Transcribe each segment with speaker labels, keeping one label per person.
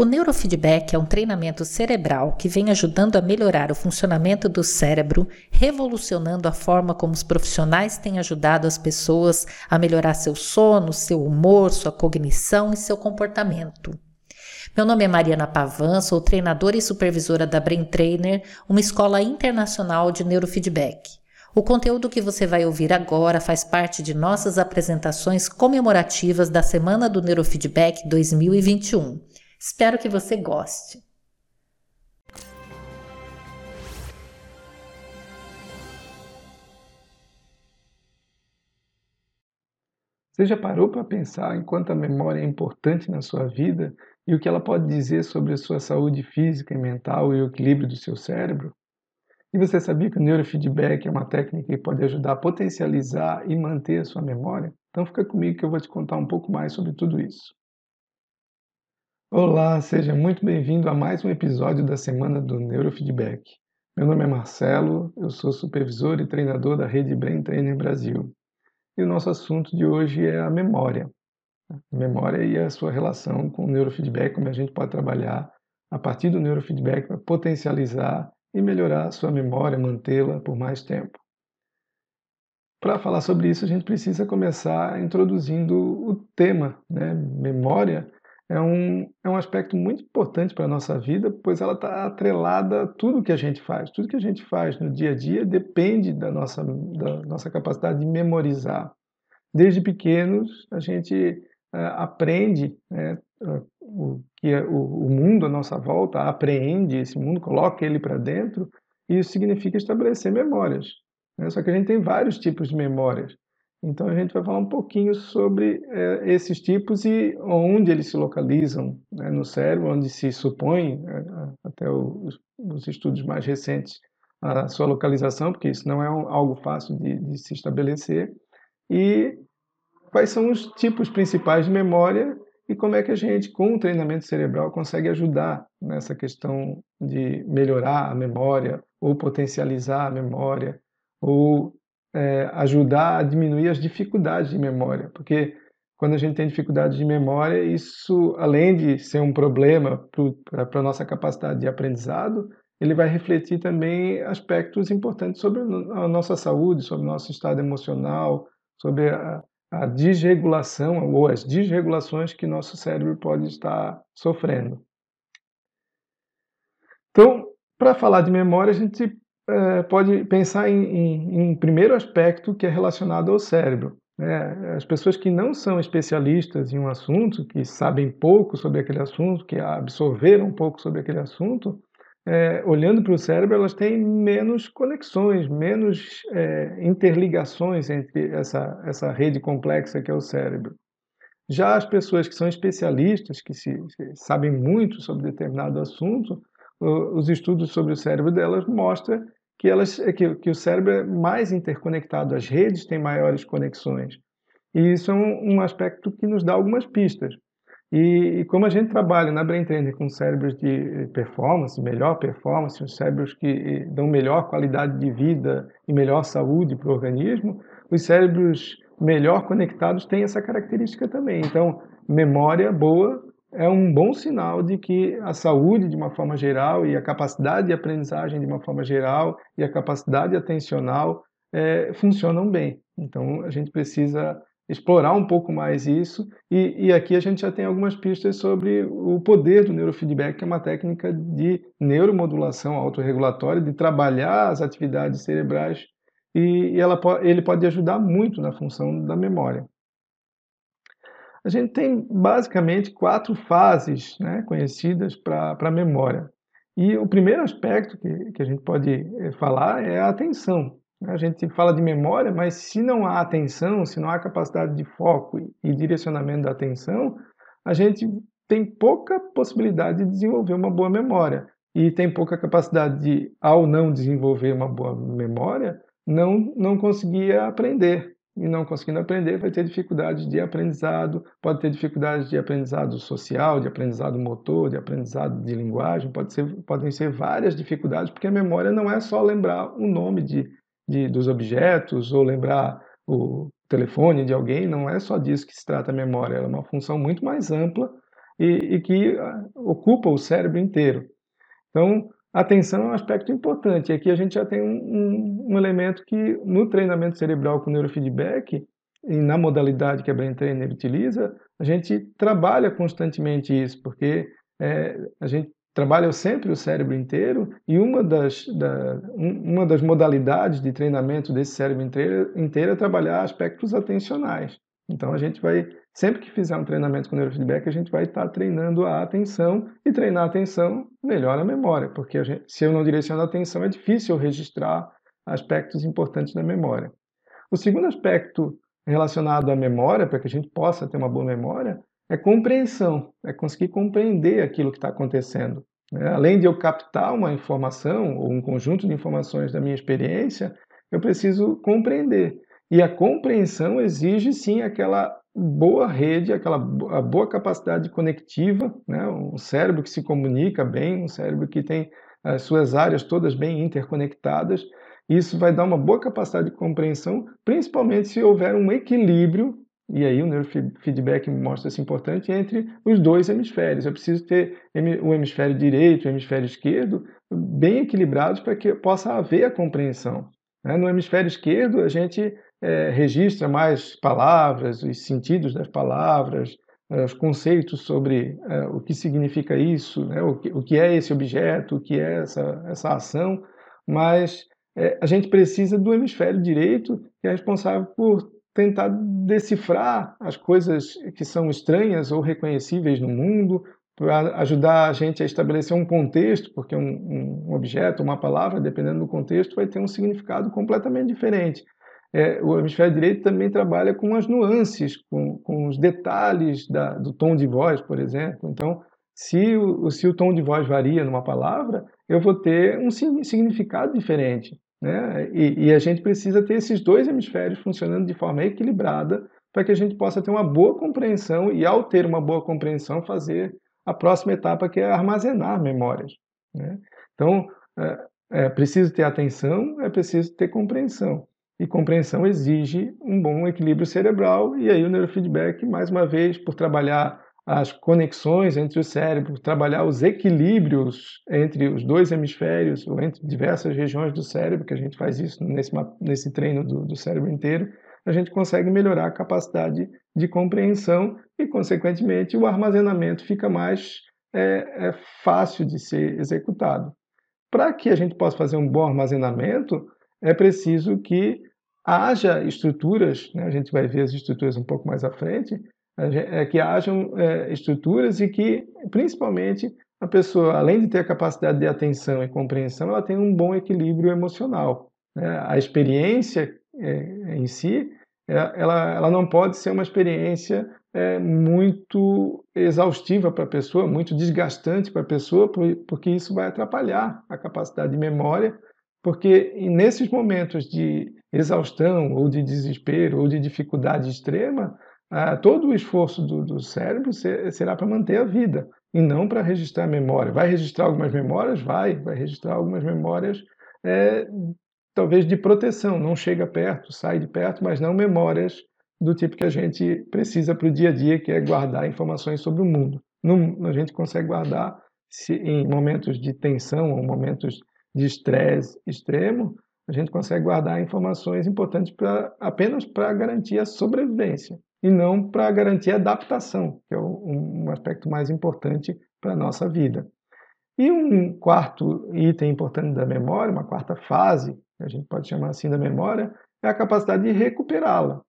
Speaker 1: O neurofeedback é um treinamento cerebral que vem ajudando a melhorar o funcionamento do cérebro, revolucionando a forma como os profissionais têm ajudado as pessoas a melhorar seu sono, seu humor, sua cognição e seu comportamento. Meu nome é Mariana Pavan, sou treinadora e supervisora da Brain Trainer, uma escola internacional de neurofeedback. O conteúdo que você vai ouvir agora faz parte de nossas apresentações comemorativas da Semana do Neurofeedback 2021. Espero que você goste.
Speaker 2: Você já parou para pensar em quanto a memória é importante na sua vida e o que ela pode dizer sobre a sua saúde física e mental e o equilíbrio do seu cérebro? E você sabia que o neurofeedback é uma técnica que pode ajudar a potencializar e manter a sua memória? Então fica comigo que eu vou te contar um pouco mais sobre tudo isso. Olá, seja muito bem-vindo a mais um episódio da Semana do Neurofeedback. Meu nome é Marcelo, eu sou supervisor e treinador da rede Brain Trainer Brasil. E o nosso assunto de hoje é a memória. A memória e a sua relação com o neurofeedback, como a gente pode trabalhar a partir do neurofeedback para potencializar e melhorar a sua memória, mantê-la por mais tempo. Para falar sobre isso, a gente precisa começar introduzindo o tema. Né? Memória é um, é um aspecto muito importante para a nossa vida, pois ela está atrelada a tudo que a gente faz. Tudo que a gente faz no dia a dia depende da nossa, da nossa capacidade de memorizar. Desde pequenos, a gente uh, aprende né, uh, o que é, o, o mundo à nossa volta, apreende esse mundo, coloca ele para dentro, e isso significa estabelecer memórias. Né? Só que a gente tem vários tipos de memórias. Então a gente vai falar um pouquinho sobre é, esses tipos e onde eles se localizam né, no cérebro, onde se supõe, é, até os, os, estudos mais recentes, a sua localização, porque isso não é um, algo fácil de, de se estabelecer, e quais são os tipos principais de memória e como é que a gente, com o treinamento cerebral, consegue ajudar nessa questão de melhorar a memória, ou potencializar a memória, ou é, ajudar a diminuir as dificuldades de memória. Porque quando a gente tem dificuldades de memória, isso, além de ser um problema para a nossa capacidade de aprendizado, ele vai refletir também aspectos importantes sobre a nossa saúde, sobre o nosso estado emocional, sobre a, a desregulação ou as desregulações que nosso cérebro pode estar sofrendo. Então, para falar de memória, a gente é, pode pensar em, em, em, um primeiro aspecto que é relacionado ao cérebro. Né? As pessoas que não são especialistas em um assunto, que sabem pouco sobre aquele assunto, que absorveram pouco sobre aquele assunto, é, olhando para o cérebro, elas têm menos conexões, menos é, interligações entre essa, essa rede complexa que é o cérebro. Já as pessoas que são especialistas, que se sabem muito sobre determinado assunto, os estudos sobre o cérebro delas mostram que, elas, que, que o cérebro é mais interconectado, as redes têm maiores conexões. E isso é um, um aspecto que nos dá algumas pistas. E, e, como a gente trabalha na Brain Trainer com cérebros de performance, melhor performance, os cérebros que eh, dão melhor qualidade de vida e melhor saúde para o organismo, os cérebros melhor conectados têm essa característica também. Então, memória boa é um bom sinal de que a saúde, de uma forma geral, e a capacidade de aprendizagem, de uma forma geral, e a capacidade atencional é, funcionam bem. Então, a gente precisa explorar um pouco mais isso. E, e, aqui a gente já tem algumas pistas sobre o poder do neurofeedback, que é uma técnica de neuromodulação autorregulatória, de trabalhar as atividades cerebrais e, e ela, ele pode ajudar muito na função da memória. A gente tem basicamente quatro fases né, conhecidas para a memória. E o primeiro aspecto que, que a gente pode eh, falar é a atenção. A gente fala de memória, mas se não há atenção, se não há capacidade de foco e direcionamento da atenção, a gente tem pouca possibilidade de desenvolver uma boa memória. E tem pouca capacidade de, ao não desenvolver uma boa memória, não, não conseguir aprender. E não conseguindo aprender, vai ter dificuldade de aprendizado, pode ter dificuldade de aprendizado social, de aprendizado motor, de aprendizado de linguagem, pode ser, podem ser várias dificuldades, porque a memória não é só lembrar o nome de de, dos objetos ou lembrar o telefone de alguém, não é só disso que se trata a memória, ela é uma função muito mais ampla e, e que ah, ocupa o cérebro inteiro. Então, atenção é um aspecto importante. Aqui a gente já tem um, um, um elemento que, no treinamento cerebral com neurofeedback, e na modalidade que a Brain Trainer utiliza, a gente trabalha constantemente isso, porque é, a gente trabalha sempre o cérebro inteiro e uma das, da, uma das modalidades de treinamento desse cérebro inteiro, inteiro é trabalhar aspectos atencionais. Então a gente vai, sempre que fizer um treinamento com neurofeedback, a gente vai estar treinando a atenção e treinar a atenção melhora a memória, porque gente, se eu não direciono a atenção é difícil registrar aspectos importantes da memória. O segundo aspecto relacionado à memória, para que a gente possa ter uma boa memória, é compreensão, é conseguir compreender aquilo que está acontecendo. Né? Além de eu captar uma informação ou um conjunto de informações da minha experiência, eu preciso compreender. E a compreensão exige sim aquela boa rede, aquela boa capacidade conectiva, né? um cérebro que se comunica bem, um cérebro que tem as suas áreas todas bem interconectadas. Isso vai dar uma boa capacidade de compreensão, principalmente se houver um equilíbrio e aí o neurofeedback mostra-se importante entre os dois hemisférios. Eu preciso ter o hemisfério direito e o hemisfério esquerdo bem equilibrados para que possa haver a compreensão. Né? No hemisfério esquerdo, a gente é, registra mais palavras, os sentidos das palavras, é, os conceitos sobre é, o que significa isso, né? o, que, o, que, é esse objeto, o que é essa, essa ação, mas é, a gente precisa do hemisfério direito, que é responsável por tentar decifrar as coisas que são estranhas ou reconhecíveis no mundo, para ajudar a gente a estabelecer um contexto, porque um, um, objeto, uma palavra, dependendo do contexto, vai ter um significado completamente diferente. É, o hemisfério direito também trabalha com as nuances, com, com os detalhes da, do tom de voz, por exemplo. Então, se o, se o tom de voz varia numa palavra, eu vou ter um significado diferente. Né? E, e, a gente precisa ter esses dois hemisférios funcionando de forma equilibrada para que a gente possa ter uma boa compreensão e, ao ter uma boa compreensão, fazer a próxima etapa que é armazenar memórias. Né? Então, é, é preciso ter atenção, é preciso ter compreensão. E compreensão exige um bom equilíbrio cerebral, e aí o neurofeedback, mais uma vez, por trabalhar as conexões entre o cérebro, trabalhar os equilíbrios entre os dois hemisférios ou entre diversas regiões do cérebro, que a gente faz isso nesse, nesse treino do, do cérebro inteiro, a gente consegue melhorar a capacidade de compreensão e, consequentemente, o armazenamento fica mais é, é fácil de ser executado. Para que a gente possa fazer um bom armazenamento, é preciso que haja estruturas, né? a gente vai ver as estruturas um pouco mais à frente, é que hajam é, estruturas e que, principalmente, a pessoa, além de ter a capacidade de atenção e compreensão, ela tem um bom equilíbrio emocional. Né? A experiência é, em si, é, ela, ela não pode ser uma experiência é, muito exaustiva para a pessoa, muito desgastante para a pessoa, porque isso vai atrapalhar a capacidade de memória, porque nesses momentos de exaustão ou de desespero ou de dificuldade extrema, todo o esforço do, do cérebro será para manter a vida e não para registrar memória. Vai registrar algumas memórias? Vai, vai registrar algumas memórias, é, talvez de proteção, não chega perto, sai de perto, mas não memórias do tipo que a gente precisa para o dia a dia, que é guardar informações sobre o mundo. Não, a gente consegue guardar se, em momentos de tensão ou momentos de estresse extremo, a gente consegue guardar informações importantes pra, apenas para garantir a sobrevivência e não para garantir a adaptação, que é um aspecto mais importante para a nossa vida. E um quarto item importante da memória, uma quarta fase, a gente pode chamar assim da memória, é a capacidade de recuperá-la.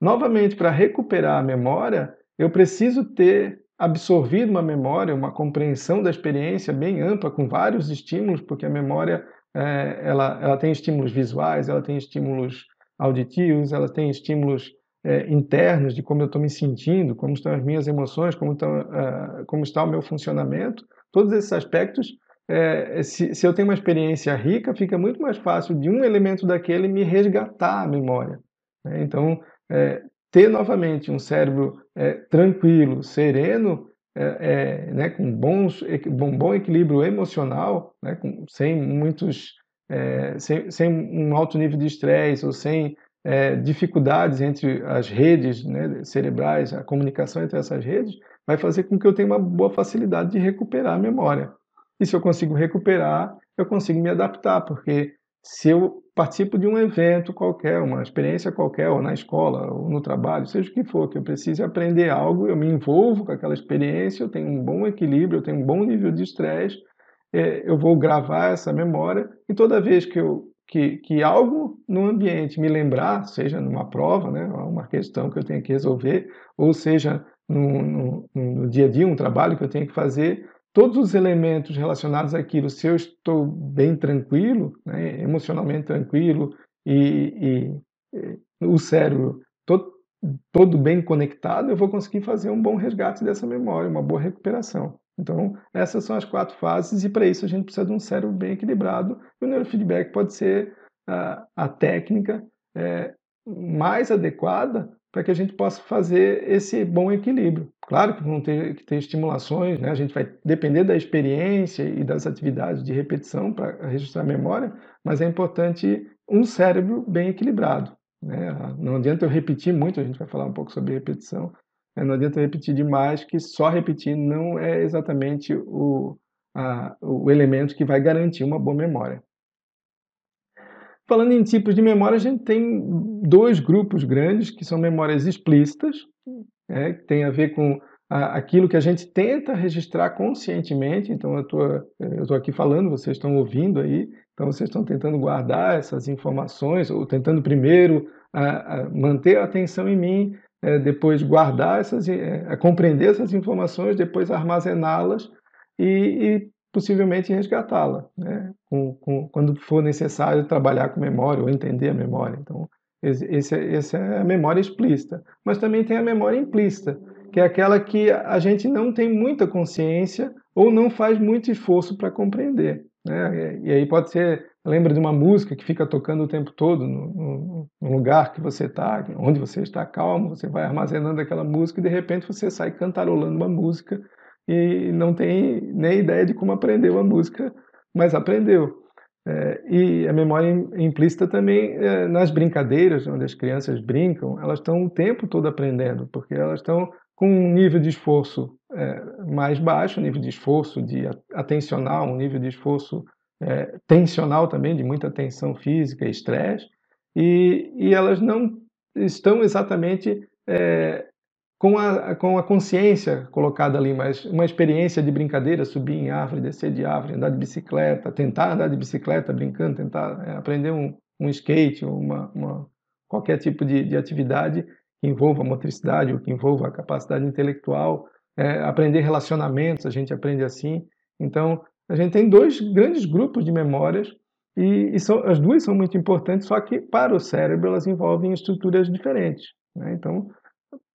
Speaker 2: Novamente, para recuperar a memória, eu preciso ter absorvido uma memória, uma compreensão da experiência bem ampla, com vários estímulos, porque a memória é, ela, ela tem estímulos visuais, ela tem estímulos auditivos, ela tem estímulos é, internos de como eu estou me sentindo, como estão as minhas emoções, como, estão, uh, como está o meu funcionamento, todos esses aspectos, é, se, se, eu tenho uma experiência rica, fica muito mais fácil de um elemento daquele me resgatar a memória. Né? Então, é, ter novamente um cérebro é, tranquilo, sereno, é, é, né, com bons, bom, bom equilíbrio emocional, né, com, sem muitos, sem, sem um alto nível de estresse ou sem é, dificuldades entre as redes né, cerebrais, a comunicação entre essas redes, vai fazer com que eu tenha uma boa facilidade de recuperar a memória. E se eu consigo recuperar, eu consigo me adaptar, porque se eu participo de um evento qualquer, uma experiência qualquer, ou na escola, ou no trabalho, seja o que for, que eu precise aprender algo, eu me envolvo com aquela experiência, eu tenho um bom equilíbrio, eu tenho um bom nível de estresse, é, eu vou gravar essa memória, e toda vez que eu que, que algo no ambiente me lembrar, seja numa prova, né, uma questão que eu tenho que resolver, ou seja no, no, no dia a dia, um trabalho que eu tenho que fazer, todos os elementos relacionados àquilo, se eu estou bem tranquilo, né, emocionalmente tranquilo, e, e, e o cérebro todo, todo bem conectado, eu vou conseguir fazer um bom resgate dessa memória, uma boa recuperação. Então, essas são as quatro fases, e para isso a gente precisa de um cérebro bem equilibrado. E o neurofeedback pode ser a, a técnica é, mais adequada para que a gente possa fazer esse bom equilíbrio. Claro que vão ter que ter estimulações, né? a gente vai depender da experiência e das atividades de repetição para registrar a memória, mas é importante um cérebro bem equilibrado. Né? Não adianta eu repetir muito, a gente vai falar um pouco sobre repetição, é, não adianta repetir demais, que só repetir não é exatamente o, a, o elemento que vai garantir uma boa memória. Falando em tipos de memória, a gente tem dois grupos grandes, que são memórias explícitas, é, que tem a ver com a, aquilo que a gente tenta registrar conscientemente. Então, eu estou aqui falando, vocês estão ouvindo aí, então vocês estão tentando guardar essas informações, ou tentando primeiro a, a manter a atenção em mim, é, depois guardar essas, é, compreender essas informações, depois armazená-las e, e, possivelmente resgatá-la, né? Com, com, quando for necessário trabalhar com memória ou entender a memória. Então, esse, essa é a memória explícita. Mas também tem a memória implícita, que é aquela que a gente não tem muita consciência ou não faz muito esforço para compreender. Né? E aí pode ser lembra de uma música que fica tocando o tempo todo no, no, lugar que você está, onde você está calmo, você vai armazenando aquela música e de repente você sai cantarolando uma música e não tem nem ideia de como aprendeu a música, mas aprendeu. É, e a memória implícita também é, nas brincadeiras, onde as crianças brincam, elas estão o tempo todo aprendendo, porque elas estão com um nível de esforço é, mais baixo, um nível de esforço de atencional, um nível de esforço é, tensional também, de muita tensão física estresse, e, e elas não estão exatamente é, com, a, com a consciência colocada ali, mas uma experiência de brincadeira, subir em árvore, descer de árvore, andar de bicicleta, tentar andar de bicicleta brincando, tentar é, aprender um, um skate, uma, uma, qualquer tipo de, de atividade que envolva a motricidade ou que envolva a capacidade intelectual, é, aprender relacionamentos, a gente aprende assim. Então, a gente tem dois grandes grupos de memórias e, e são, as duas são muito importantes, só que para o cérebro elas envolvem estruturas diferentes. Né? Então,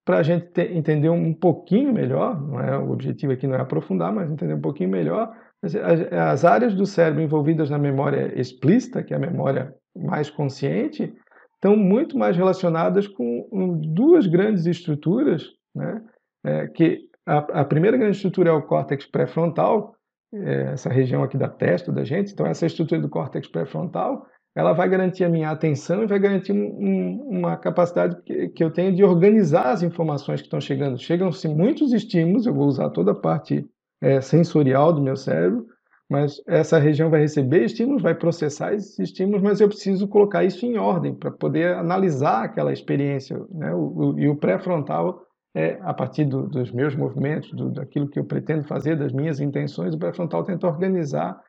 Speaker 2: para a gente ter, entender um pouquinho melhor, não é, o objetivo aqui não é aprofundar, mas entender um pouquinho melhor, as, as áreas do cérebro envolvidas na memória explícita, que é a memória mais consciente, estão muito mais relacionadas com duas grandes estruturas, né? É, que a, a, primeira grande estrutura é o córtex pré-frontal, é, essa região aqui da testa da gente. Então, essa estrutura do córtex pré-frontal, ela vai garantir a minha atenção e vai garantir um, uma capacidade que, que, eu tenho de organizar as informações que estão chegando. Chegam-se muitos estímulos, eu vou usar toda a parte é, sensorial do meu cérebro, mas essa região vai receber estímulos, vai processar esses estímulos, mas eu preciso colocar isso em ordem para poder analisar aquela experiência. Né? O, o, e o pré-frontal, é, a partir do, dos meus movimentos, do, daquilo que eu pretendo fazer, das minhas intenções, o pré-frontal tenta organizar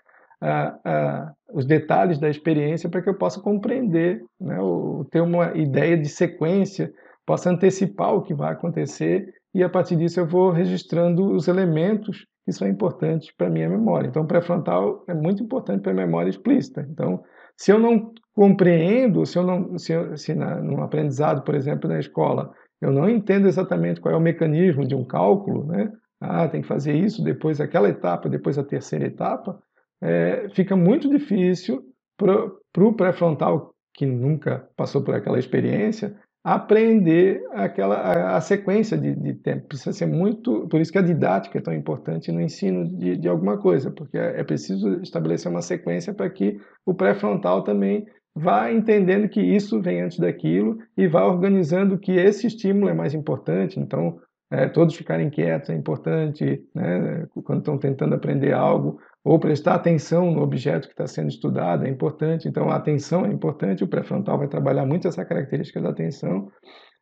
Speaker 2: os detalhes da experiência para que eu possa compreender, né? o, ter uma ideia de sequência, possa antecipar o que vai acontecer e a partir disso eu vou registrando os elementos que são importantes para a minha memória. Então, o pré-frontal é muito importante para a memória explícita. Então, se eu não compreendo, se eu não, se, se na, no aprendizado, por exemplo, na escola, eu não entendo exatamente qual é o mecanismo de um cálculo, né? Ah, tem que fazer isso, depois aquela etapa, depois a terceira etapa, é, fica muito difícil para o pré-frontal que nunca passou por aquela experiência aprender aquela a, a sequência de, de, tempo. Precisa ser muito. Por isso que a didática é tão importante no ensino de, de alguma coisa, porque é, é preciso estabelecer uma sequência para que o pré-frontal também vai entendendo que isso vem antes daquilo e vai organizando que esse estímulo é mais importante. Então, é, todos ficarem quietos é importante, né, quando estão tentando aprender algo, ou prestar atenção no objeto que está sendo estudado é importante. Então, a atenção é importante, o pré-frontal vai trabalhar muito essa característica da atenção.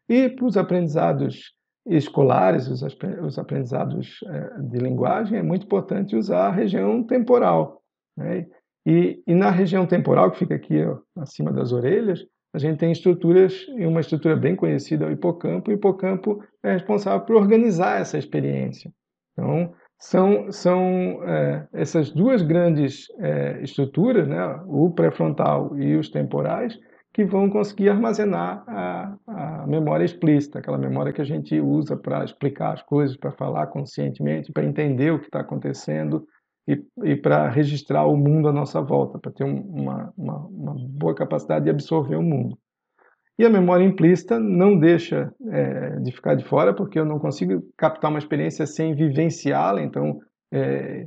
Speaker 2: E para os aprendizados escolares, os, os aprendizados é, de linguagem, é muito importante usar a região temporal. Né? E, e, na região temporal, que fica aqui ó, acima das orelhas, a gente tem estruturas, e uma estrutura bem conhecida, o hipocampo. O hipocampo é responsável por organizar essa experiência. Então, são, são é, essas duas grandes é, estruturas, né, o pré-frontal e os temporais, que vão conseguir armazenar a, a, memória explícita, aquela memória que a gente usa para explicar as coisas, para falar conscientemente, para entender o que está acontecendo e, e para registrar o mundo à nossa volta, para ter uma, uma, uma, boa capacidade de absorver o mundo. E a memória implícita não deixa é, de ficar de fora, porque eu não consigo captar uma experiência sem vivenciá-la, então é,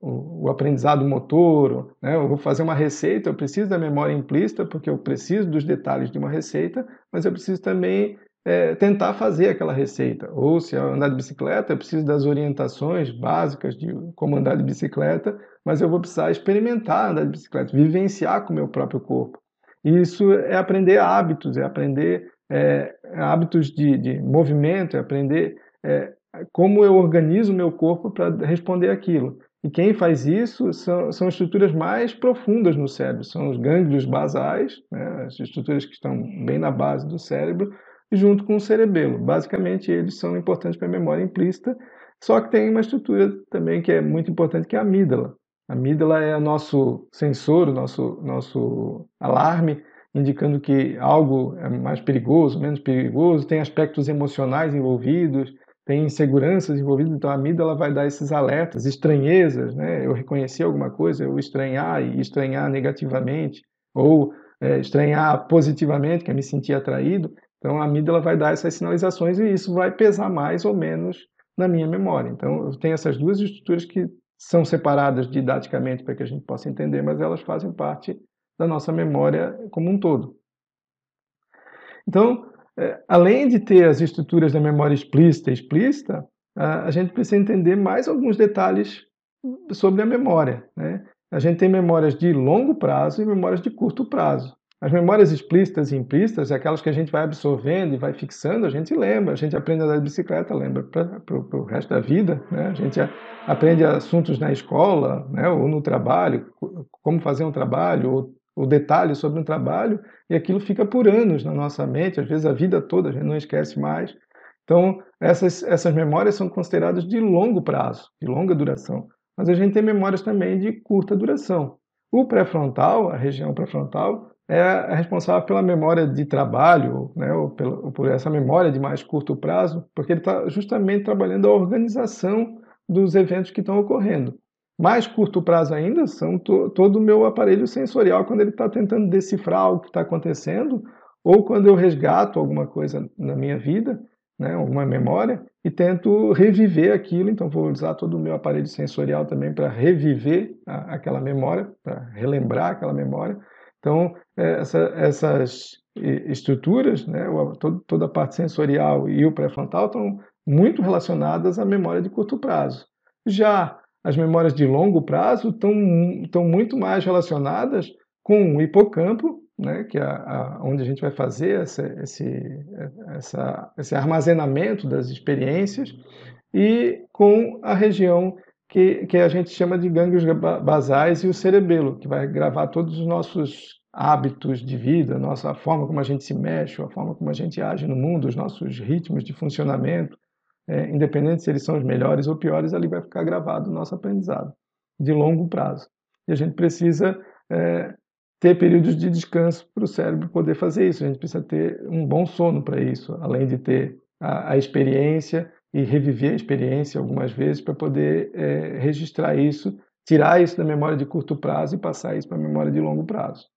Speaker 2: o, o, aprendizado motor, né? eu vou fazer uma receita, eu preciso da memória implícita, porque eu preciso dos detalhes de uma receita, mas eu preciso também é, tentar fazer aquela receita. Ou se eu andar de bicicleta, eu preciso das orientações básicas de como andar de bicicleta, mas eu vou precisar experimentar andar de bicicleta, vivenciar com o meu próprio corpo. E isso é aprender hábitos, é aprender é, hábitos de, de, movimento, é aprender é, como eu organizo o meu corpo para responder aquilo. E quem faz isso são, são estruturas mais profundas no cérebro, são os gânglios basais, né, as estruturas que estão bem na base do cérebro, junto com o cerebelo. Basicamente, eles são importantes para a memória implícita, só que tem uma estrutura também que é muito importante, que é a amígdala. A amígdala é o nosso sensor, o nosso, nosso alarme, indicando que algo é mais perigoso, menos perigoso, tem aspectos emocionais envolvidos, tem inseguranças envolvidas, então a amígdala vai dar esses alertas, estranhezas, né? Eu reconheci alguma coisa, eu estranhar e estranhar negativamente, ou é, estranhar positivamente, que é me sentir atraído. Então a amígdala vai dar essas sinalizações e isso vai pesar mais ou menos na minha memória. Então eu tenho essas duas estruturas que são separadas didaticamente para que a gente possa entender, mas elas fazem parte da nossa memória como um todo. Então, é, além de ter as estruturas da memória explícita e explícita, a, gente precisa entender mais alguns detalhes sobre a memória. Né? A gente tem memórias de longo prazo e memórias de curto prazo. As memórias explícitas e implícitas, aquelas que a gente vai absorvendo e vai fixando, a gente lembra. A gente aprende a andar de bicicleta, lembra para o resto da vida. Né? A gente aprende assuntos na escola né? ou no trabalho, como fazer um trabalho, ou o detalhe sobre um trabalho, e aquilo fica por anos na nossa mente, às vezes a vida toda, a gente não esquece mais. Então, essas, essas memórias são consideradas de longo prazo, de longa duração. Mas a gente tem memórias também de curta duração. O pré-frontal, a região pré-frontal, é responsável pela memória de trabalho, né, ou, pela, ou por essa memória de mais curto prazo, porque ele está justamente trabalhando a organização dos eventos que estão ocorrendo. Mais curto prazo ainda são to, todo o meu aparelho sensorial quando ele está tentando decifrar o que está acontecendo, ou quando eu resgato alguma coisa na minha vida, né, alguma memória, e tento reviver aquilo. Então, vou usar todo o meu aparelho sensorial também para reviver a, aquela memória, para relembrar aquela memória. Então, é, essa, essas estruturas, né, toda a parte sensorial e o pré-frontal estão muito relacionadas à memória de curto prazo. Já as memórias de longo prazo estão, estão muito mais relacionadas com o hipocampo, né, que é a, onde a gente vai fazer essa, esse, essa, esse armazenamento das experiências, e com a região que, que a gente chama de gânglios basais e o cerebelo, que vai gravar todos os nossos hábitos de vida, nossa forma como a gente se mexe, a forma como a gente age no mundo, os nossos ritmos de funcionamento, é, independente se eles são os melhores ou piores, ali vai ficar gravado o nosso aprendizado de longo prazo. E a gente precisa é, ter períodos de descanso para o cérebro poder fazer isso. A gente precisa ter um bom sono para isso, além de ter a, a experiência e reviver a experiência algumas vezes para poder é, registrar isso, tirar isso da memória de curto prazo e passar isso para a memória de longo prazo.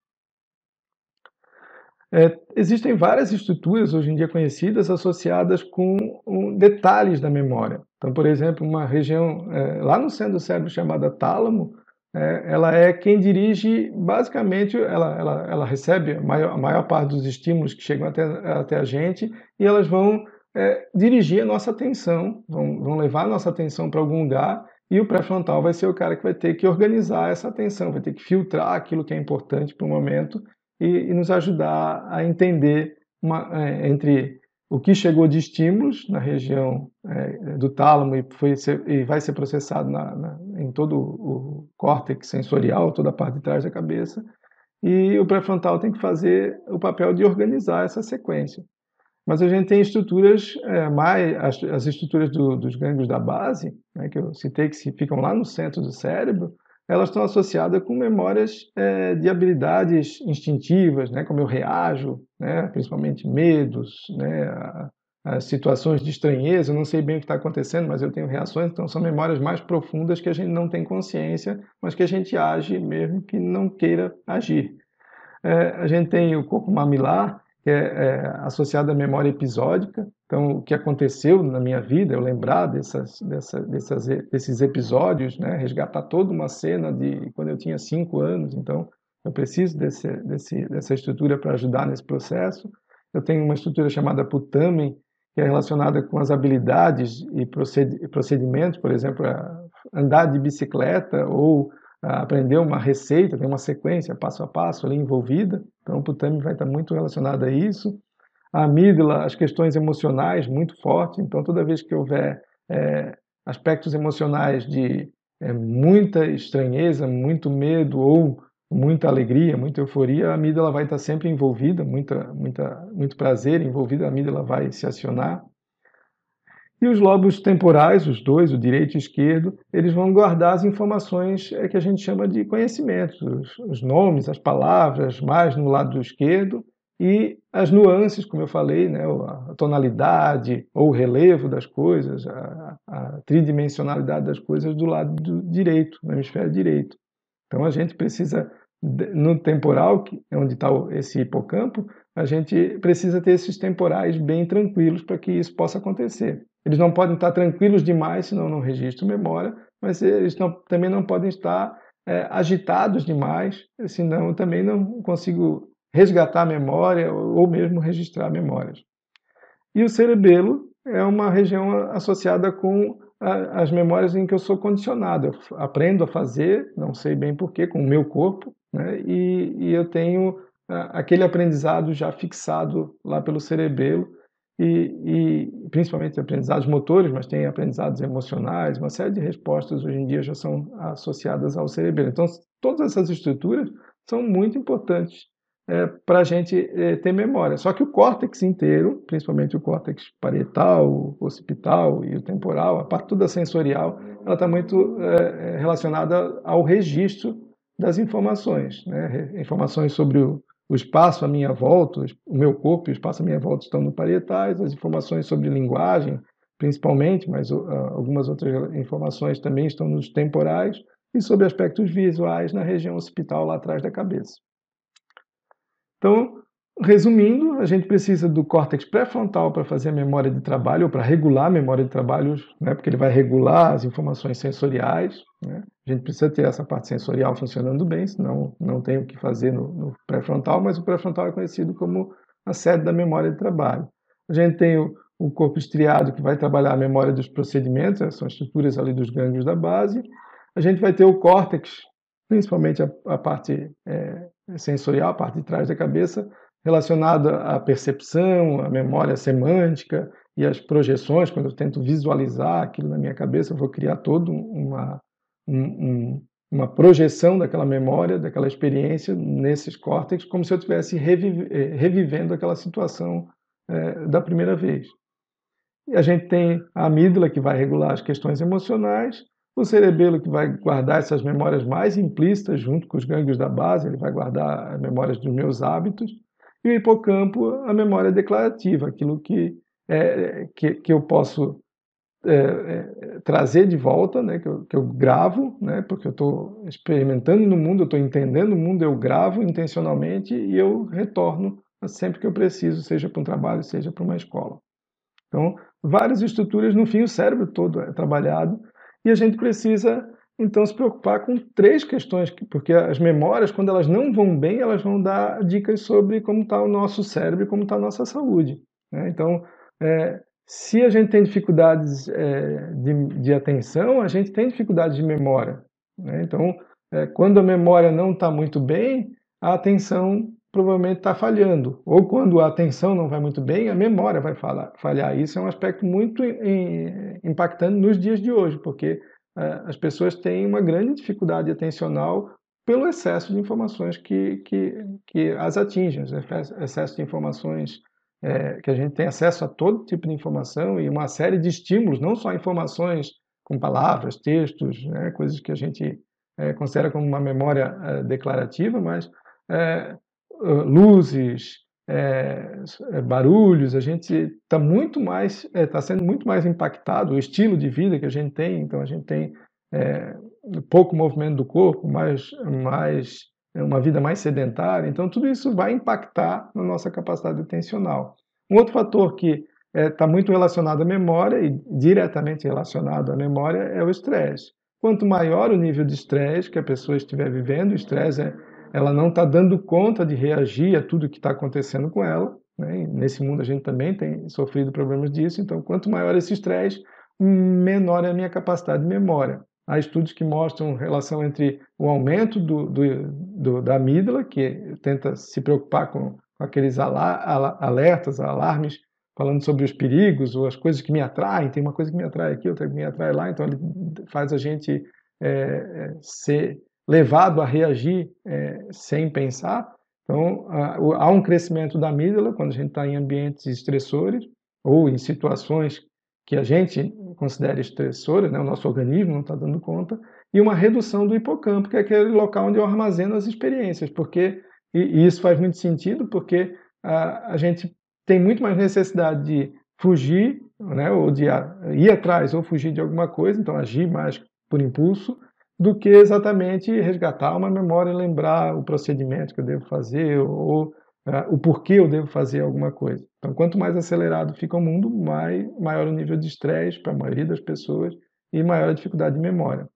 Speaker 2: É, existem várias estruturas hoje em dia conhecidas associadas com um, detalhes da memória. Então, por exemplo, uma região é, lá no centro do cérebro chamada tálamo, é, ela é quem dirige, basicamente, ela, ela, ela recebe a maior, a maior parte dos estímulos que chegam até, até a gente e elas vão é, dirigir a nossa atenção, vão, vão levar a nossa atenção para algum lugar e o pré-frontal vai ser o cara que vai ter que organizar essa atenção, vai ter que filtrar aquilo que é importante para o momento e, e, nos ajudar a entender uma, é, entre o que chegou de estímulos na região é, do tálamo e, foi ser, e vai ser processado na, na, em todo o córtex sensorial, toda a parte de trás da cabeça, e o pré-frontal tem que fazer o papel de organizar essa sequência. Mas a gente tem estruturas é, mais as, as estruturas do, dos gânglios da base, né, que eu citei que ficam lá no centro do cérebro, elas estão associadas com memórias é, de habilidades instintivas, né, como eu reajo, né, principalmente medos, né, as situações de estranheza, eu não sei bem o que está acontecendo, mas eu tenho reações, então são memórias mais profundas que a gente não tem consciência, mas que a gente age mesmo que não queira agir. É, a gente tem o corpo mamilar, que é, é associado à memória episódica, então o que aconteceu na minha vida, eu lembrar dessas, dessa, dessas, desses episódios, né, resgatar toda uma cena de quando eu tinha cinco anos, então eu preciso desse, desse, dessa estrutura para ajudar nesse processo. Eu tenho uma estrutura chamada putamen, que é relacionada com as habilidades e procedimentos, por exemplo, andar de bicicleta ou aprender uma receita, tem uma sequência passo a passo ali envolvida. Então, o putamen vai estar muito relacionado a isso. A amígdala, as questões emocionais muito fortes. Então, toda vez que houver é, aspectos emocionais de é, muita estranheza, muito medo ou muita alegria, muita euforia, a amígdala vai estar sempre envolvida, muita, muita, muito prazer envolvido, a amígdala vai se acionar. E os lobos temporais, os dois, o direito e o esquerdo, eles vão guardar as informações é, que a gente chama de conhecimentos, os, nomes, as palavras, mais no lado do esquerdo, e as nuances, como eu falei, né, a tonalidade ou o relevo das coisas, a, a tridimensionalidade das coisas do lado do direito, no hemisfério direito. Então a gente precisa, no temporal, que é onde está esse hipocampo, a gente precisa ter esses temporais bem tranquilos para que isso possa acontecer. Eles não podem estar tranquilos demais, senão não registro memória, mas eles não, também não podem estar é, agitados demais, senão também não consigo resgatar a memória ou mesmo registrar memórias. E o cerebelo é uma região associada com as memórias em que eu sou condicionado. Eu aprendo a fazer, não sei bem porquê, com o meu corpo, né? e, e eu tenho aquele aprendizado já fixado lá pelo cerebelo, e, e, principalmente aprendizados motores, mas tem aprendizados emocionais, uma série de respostas hoje em dia já são associadas ao cerebelo. Então, todas essas estruturas são muito importantes é, para a gente é, ter memória. Só que o córtex inteiro, principalmente o córtex parietal, o occipital e o temporal, a parte toda sensorial, ela está muito é, é, relacionada ao registro das informações. Né? Informações sobre o, o, espaço à minha volta, o meu corpo e o espaço à minha volta estão no parietais, as informações sobre linguagem, principalmente, mas uh, algumas outras informações também estão nos temporais, e sobre aspectos visuais na região occipital lá atrás da cabeça. Então, resumindo, a gente precisa do córtex pré-frontal para fazer a memória de trabalho, ou para regular a memória de trabalho, né, porque ele vai regular as informações sensoriais. Né? A gente precisa ter essa parte sensorial funcionando bem, senão não tem o que fazer no, no pré-frontal, mas o pré-frontal é conhecido como a sede da memória de trabalho. A gente tem o, o corpo estriado, que vai trabalhar a memória dos procedimentos, né, são estruturas ali dos gânglios da base. A gente vai ter o córtex, principalmente a, a parte é, sensorial, a parte de trás da cabeça, relacionada à percepção, à memória semântica e às projeções. Quando eu tento visualizar aquilo na minha cabeça, eu vou criar toda uma, um, uma projeção daquela memória, daquela experiência nesses córtex, como se eu estivesse revive, eh, revivendo aquela situação é, da primeira vez. E a gente tem a amígdala, que vai regular as questões emocionais, o cerebelo que vai guardar essas memórias mais implícitas junto com os gânglios da base, ele vai guardar as memórias dos meus hábitos, e o hipocampo, a memória declarativa, aquilo que, é, que, que eu posso é, é, trazer de volta, né, que, eu, que eu gravo, né, porque eu estou experimentando no mundo, eu estou entendendo o mundo, eu gravo intencionalmente e eu retorno sempre que eu preciso, seja para um trabalho, seja para uma escola. Então, várias estruturas, no fim, o cérebro todo é trabalhado e a gente precisa então se preocupar com três questões, porque as memórias, quando elas não vão bem, elas vão dar dicas sobre como está o nosso cérebro e como está a nossa saúde. Né? Então, é, se a gente tem dificuldades é, de, de, atenção, a gente tem dificuldades de memória. Né? Então, é, quando a memória não está muito bem, a atenção provavelmente está falhando. Ou quando a atenção não vai muito bem, a memória vai falhar. Isso é um aspecto muito impactante nos dias de hoje, porque as pessoas têm uma grande dificuldade atencional pelo excesso de informações que, que, que as atingem, excesso de informações é, que a gente tem acesso a todo tipo de informação e uma série de estímulos, não só informações com palavras, textos, né, coisas que a gente é, considera como uma memória é, declarativa, mas é, luzes, é, barulhos, a gente está muito mais, está sendo muito mais impactado, o estilo de vida que a gente tem, então a gente tem pouco movimento do corpo, mais, mais uma vida mais sedentária, então tudo isso vai impactar na nossa capacidade atencional. Um outro fator que está é, muito relacionado à memória e diretamente relacionado à memória é o estresse. Quanto maior o nível de estresse que a pessoa estiver vivendo, o estresse é, ela não está dando conta de reagir a tudo que está acontecendo com ela. Né? nesse mundo a gente também tem sofrido problemas disso. Então, quanto maior esse estresse, menor é a minha capacidade de memória. Há estudos que mostram relação entre o aumento do, do, do, da amígdala, que tenta se preocupar com, com aqueles alertas, alarmes, falando sobre os perigos ou as coisas que me atraem. Tem uma coisa que me atrai aqui, outra que me atrai lá. Então, ele faz a gente é, é ser levado a reagir é, sem pensar. Então, há um crescimento da amígdala quando a gente está em ambientes estressores ou em situações que a gente considera estressora, né, o nosso organismo não está dando conta, e uma redução do hipocampo, que é aquele local onde eu armazeno as experiências, porque e isso faz muito sentido, porque a, a, gente tem muito mais necessidade de fugir, né, ou de ir atrás ou fugir de alguma coisa, então agir mais por impulso, do que exatamente resgatar uma memória e lembrar o procedimento que eu devo fazer ou uh, o porquê eu devo fazer alguma coisa. Então, quanto mais acelerado fica o mundo, mais, maior o nível de estresse para a maioria das pessoas e maior a dificuldade de memória.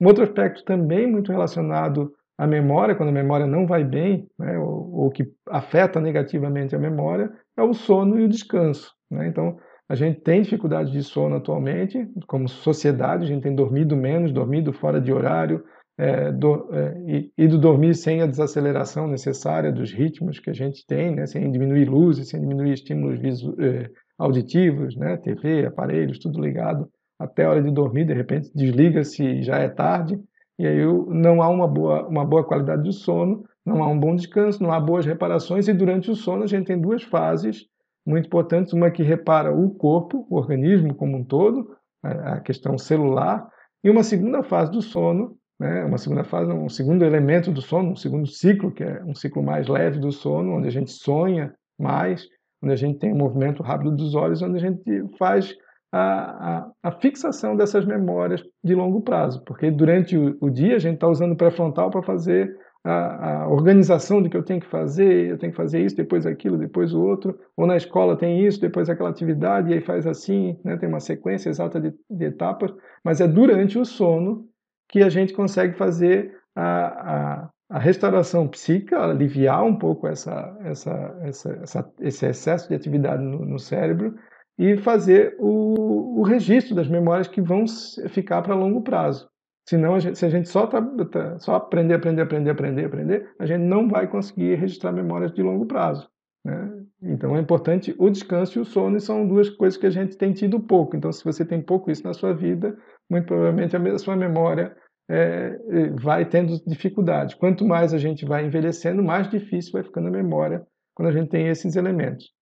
Speaker 2: Um outro aspecto também muito relacionado à memória, quando a memória não vai bem, né, ou, ou, que afeta negativamente a memória, é o sono e o descanso. Né? Então, a gente tem dificuldade de sono atualmente, como sociedade, a gente tem dormido menos, dormido fora de horário, é, do, é, e, e, do dormir sem a desaceleração necessária dos ritmos que a gente tem, né, sem diminuir luzes, sem diminuir estímulos visu, é, auditivos, né, TV, aparelhos, tudo ligado até a hora de dormir, de repente desliga-se já é tarde, e aí não há uma boa, uma boa qualidade de sono, não há um bom descanso, não há boas reparações, e durante o sono a gente tem duas fases muito importantes, uma que repara o corpo, o organismo como um todo, a questão celular, e uma segunda fase do sono, né, uma segunda fase, um segundo elemento do sono, um segundo ciclo, que é um ciclo mais leve do sono, onde a gente sonha mais, onde a gente tem um movimento rápido dos olhos, onde a gente faz a, a, a fixação dessas memórias de longo prazo, porque durante o, o dia a gente está usando o pré-frontal para fazer a, a, organização de que eu tenho que fazer, eu tenho que fazer isso, depois aquilo, depois o outro, ou na escola tem isso, depois aquela atividade, e aí faz assim, né, tem uma sequência exata de, de etapas, mas é durante o sono que a gente consegue fazer a, a, a restauração psíquica, aliviar um pouco essa, essa, essa, essa esse excesso de atividade no, no cérebro e fazer o, o, registro das memórias que vão ficar para longo prazo. Senão, a gente, se a gente só, tá, tá, só aprender, aprender, aprender, aprender, aprender, a gente não vai conseguir registrar memórias de longo prazo. Né? Então é importante o descanso e o sono, e são duas coisas que a gente tem tido pouco. Então, se você tem pouco isso na sua vida, muito provavelmente a sua memória é, é, vai tendo dificuldade. Quanto mais a gente vai envelhecendo, mais difícil vai ficando a memória quando a gente tem esses elementos.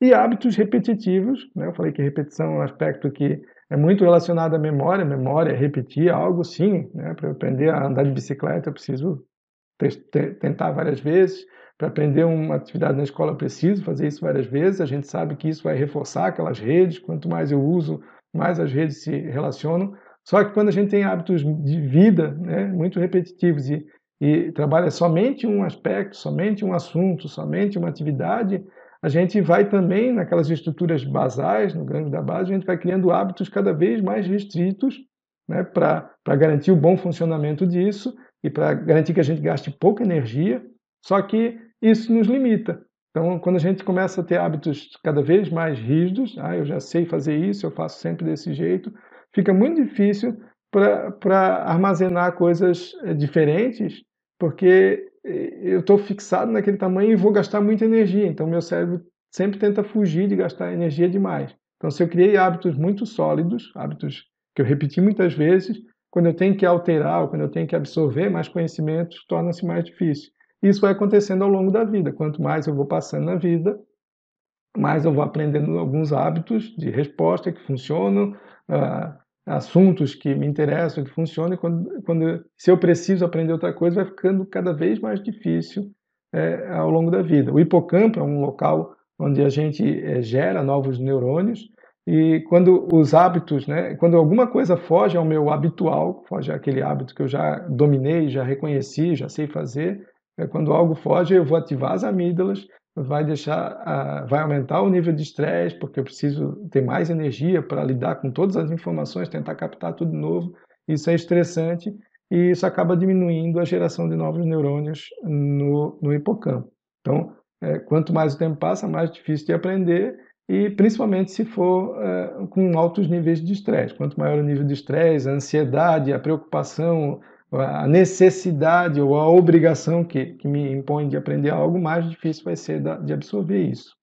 Speaker 2: E hábitos repetitivos, né? eu falei que repetição é um aspecto que é muito relacionado à memória. Memória repetir algo, sim. Né? Para aprender a andar de bicicleta, eu preciso tentar várias vezes. Para aprender uma atividade na escola, eu preciso fazer isso várias vezes. A gente sabe que isso vai reforçar aquelas redes. Quanto mais eu uso, mais as redes se relacionam. Só que quando a gente tem hábitos de vida né, muito repetitivos e, e trabalha somente um aspecto, somente um assunto, somente uma atividade, a gente vai também naquelas estruturas basais, no grande da base, a gente vai criando hábitos cada vez mais restritos né, para garantir o bom funcionamento disso e para garantir que a gente gaste pouca energia, só que isso nos limita. Então, quando a gente começa a ter hábitos cada vez mais rígidos, ah, eu já sei fazer isso, eu faço sempre desse jeito, fica muito difícil para armazenar coisas eh, diferentes, porque eu estou fixado naquele tamanho e vou gastar muita energia. Então, meu cérebro sempre tenta fugir de gastar energia demais. Então, se eu criei hábitos muito sólidos, hábitos que eu repeti muitas vezes, quando eu tenho que alterar ou quando eu tenho que absorver mais conhecimentos, torna-se mais difícil. Isso vai acontecendo ao longo da vida. Quanto mais eu vou passando na vida, mais eu vou aprendendo alguns hábitos de resposta que funcionam, uh, assuntos que me interessam, que funcionam. E quando, quando, se eu preciso aprender outra coisa, vai ficando cada vez mais difícil é, ao longo da vida. O hipocampo é um local onde a gente é, gera novos neurônios e quando os hábitos, né, quando alguma coisa foge ao meu habitual, foge àquele hábito que eu já dominei, já reconheci, já sei fazer, é quando algo foge, eu vou ativar as amígdalas, vai deixar, vai aumentar o nível de estresse, porque eu preciso ter mais energia para lidar com todas as informações, tentar captar tudo novo. Isso é estressante e isso acaba diminuindo a geração de novos neurônios no, no hipocampo. Então, é, quanto mais o tempo passa, mais difícil de aprender e principalmente se for é, com altos níveis de estresse. Quanto maior o nível de estresse, a ansiedade, a preocupação, a necessidade ou a obrigação que, que me impõe de aprender algo, mais difícil vai ser da, de absorver isso.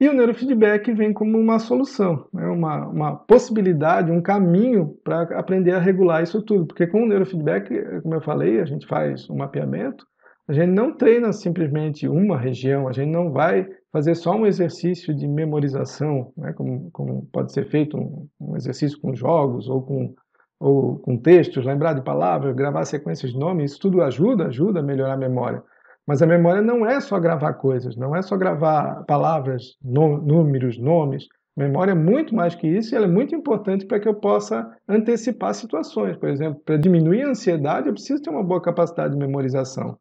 Speaker 2: E o neurofeedback vem como uma solução, né? uma, uma possibilidade, um caminho para aprender a regular isso tudo. Porque com o neurofeedback, como eu falei, a gente faz um mapeamento, a gente não treina simplesmente uma região, a gente não vai fazer só um exercício de memorização, né? como, como pode ser feito um, um exercício com jogos ou com ou com textos, lembrar de palavras, gravar sequências de nomes, isso tudo ajuda, ajuda a melhorar a memória. Mas a memória não é só gravar coisas, não é só gravar palavras, números, nomes. Memória é muito mais que isso e ela é muito importante para que eu possa antecipar situações. Por exemplo, para diminuir a ansiedade, eu preciso ter uma boa capacidade de memorização.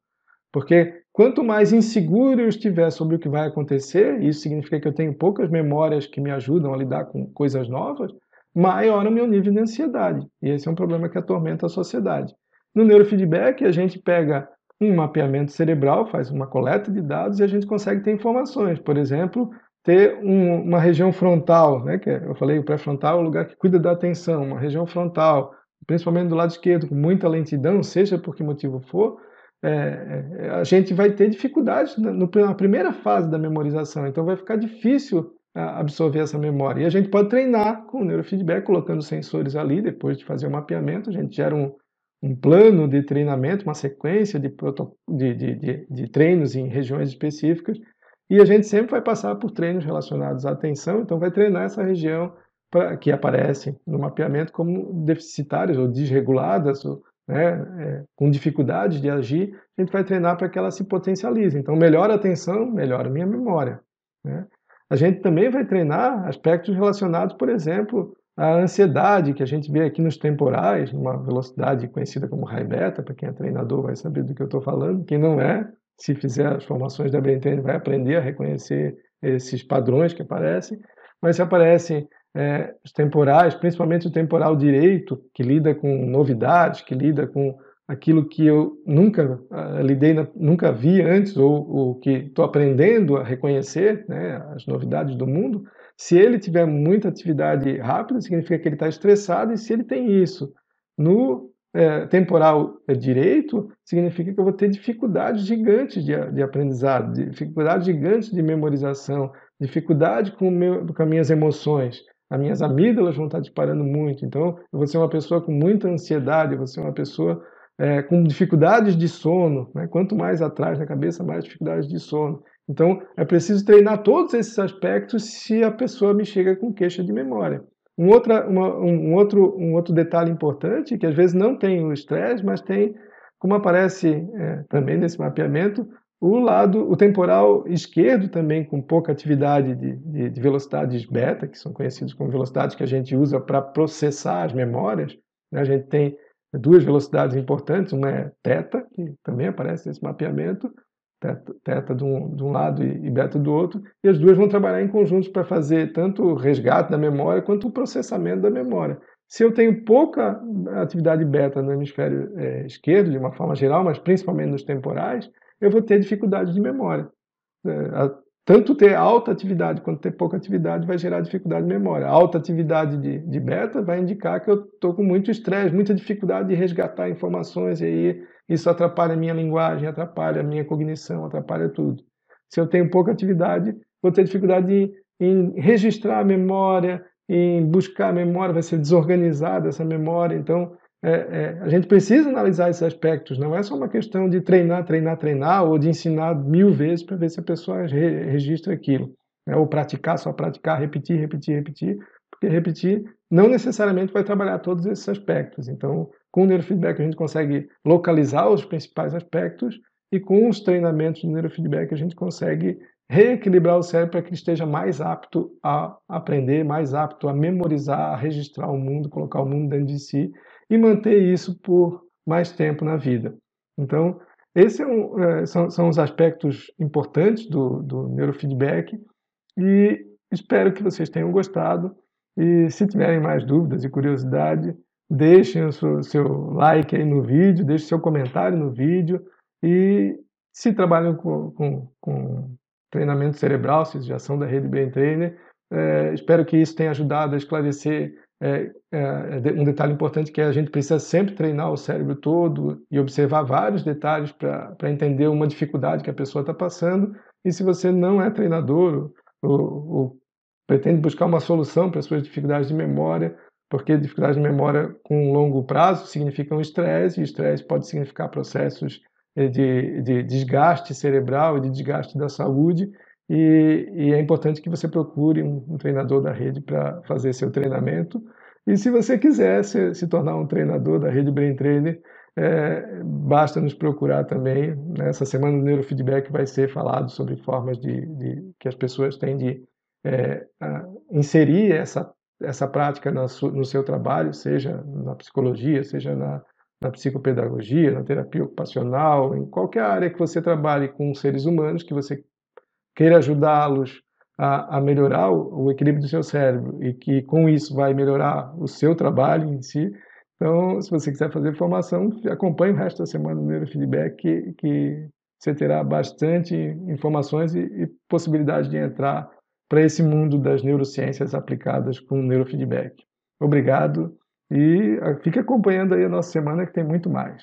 Speaker 2: Porque quanto mais inseguro eu estiver sobre o que vai acontecer, isso significa que eu tenho poucas memórias que me ajudam a lidar com coisas novas, maior o meu nível de ansiedade. E esse é um problema que atormenta a sociedade. No neurofeedback, a gente pega um mapeamento cerebral, faz uma coleta de dados e a gente consegue ter informações. Por exemplo, ter um, uma região frontal, né, que é, eu falei, o pré-frontal é o lugar que cuida da atenção, uma região frontal, principalmente do lado esquerdo, com muita lentidão, seja por que motivo for, é, é a gente vai ter dificuldades na, na primeira fase da memorização. Então vai ficar difícil absorver essa memória. E a gente pode treinar com o neurofeedback, colocando sensores ali, depois de fazer o mapeamento, a gente gera um, um plano de treinamento, uma sequência de, de, de, de, treinos em regiões específicas, e a gente sempre vai passar por treinos relacionados à atenção, então vai treinar essa região pra, que aparece no mapeamento como deficitárias ou desreguladas, ou, né, é, com dificuldades de agir, a gente vai treinar para que ela se potencialize. Então, melhora a atenção, melhora a minha memória. Né? A gente também vai treinar aspectos relacionados, por exemplo, à ansiedade, que a gente vê aqui nos temporais, numa velocidade conhecida como high beta, para quem é treinador vai saber do que eu estou falando. Quem não é, se fizer as formações da Brain vai aprender a reconhecer esses padrões que aparecem. Mas se aparecem é, os temporais, principalmente o temporal direito, que lida com novidades, que lida com aquilo que eu nunca uh, lidei, na, nunca vi antes, ou, ou que estou aprendendo a reconhecer, né, as novidades do mundo, se ele tiver muita atividade rápida, significa que ele está estressado, e se ele tem isso no é, temporal direito, significa que eu vou ter dificuldades gigantes de, de aprendizado, dificuldades gigantes de memorização, dificuldade com, meu, com as minhas emoções. As minhas amígdalas vão estar disparando muito. Então, eu vou ser uma pessoa com muita ansiedade, eu vou ser uma pessoa é, com dificuldades de sono. Né? Quanto mais atrás na cabeça, mais dificuldades de sono. Então, é preciso treinar todos esses aspectos se a pessoa me chega com queixa de memória. Um, outra, uma, um, outro, um outro detalhe importante, que às vezes não tem o estresse, mas tem, como aparece é, também nesse mapeamento, o lado, o temporal esquerdo também com pouca atividade de, de, de velocidades beta, que são conhecidos como velocidades que a gente usa para processar as memórias. Né? A gente tem duas velocidades importantes, uma é θ, que também aparece nesse mapeamento, θ de um, de um lado e, beta do outro, e as duas vão trabalhar em conjunto para fazer tanto o resgate da memória quanto o processamento da memória. Se eu tenho pouca atividade beta no hemisfério é, esquerdo, de uma forma geral, mas principalmente nos temporais, eu vou ter dificuldade de memória. É, tanto ter alta atividade quanto ter pouca atividade vai gerar dificuldade de memória. Alta atividade de, de beta vai indicar que eu estou com muito estresse, muita dificuldade de resgatar informações, e aí isso atrapalha a minha linguagem, atrapalha a minha cognição, atrapalha tudo. Se eu tenho pouca atividade, vou ter dificuldade em, em registrar a memória, em buscar a memória, vai ser desorganizada essa memória. Então, é, é, a gente precisa analisar esses aspectos. Não é só uma questão de treinar, treinar, treinar, ou de ensinar mil vezes para ver se a pessoa re registra aquilo. Né? Ou praticar, só praticar, repetir, repetir, repetir. Porque repetir não necessariamente vai trabalhar todos esses aspectos. Então, com o neurofeedback a gente consegue localizar os principais aspectos e com os treinamentos de neurofeedback a gente consegue reequilibrar o cérebro para que ele esteja mais apto a aprender, mais apto a memorizar, a registrar o mundo, colocar o mundo dentro de si e manter isso por mais tempo na vida. Então, esses é um, é, são, são, os aspectos importantes do, do neurofeedback e espero que vocês tenham gostado. E se tiverem mais dúvidas e curiosidade, deixem o seu, seu like aí no vídeo, deixem seu comentário no vídeo e se trabalham com, com, com treinamento cerebral, se já são da rede Brain Trainer, é, espero que isso tenha ajudado a esclarecer é, é, um detalhe importante que é a gente precisa sempre treinar o cérebro todo e observar vários detalhes para entender uma dificuldade que a pessoa está passando. E se você não é treinador ou, ou pretende buscar uma solução para as suas dificuldades de memória, porque dificuldades de memória com longo prazo significam estresse, e estresse pode significar processos eh, de, de desgaste cerebral e de desgaste da saúde, e, e, é importante que você procure um, um treinador da rede para fazer seu treinamento. E se você quiser se, se tornar um treinador da rede Brain Trainer, é, basta nos procurar também. Nessa semana do Neurofeedback vai ser falado sobre formas de, de que as pessoas têm de é, inserir essa, essa prática no seu trabalho, seja na psicologia, seja na, na psicopedagogia, na terapia ocupacional, em qualquer área que você trabalhe com seres humanos, que você queira ajudá-los a, a, melhorar o, o, equilíbrio do seu cérebro e que com isso vai melhorar o seu trabalho em si. Então, se você quiser fazer formação, acompanhe o resto da semana do Neurofeedback, que, que você terá bastante informações e, e possibilidade de entrar para esse mundo das neurociências aplicadas com neurofeedback. Obrigado e fique acompanhando aí a nossa semana que tem muito mais.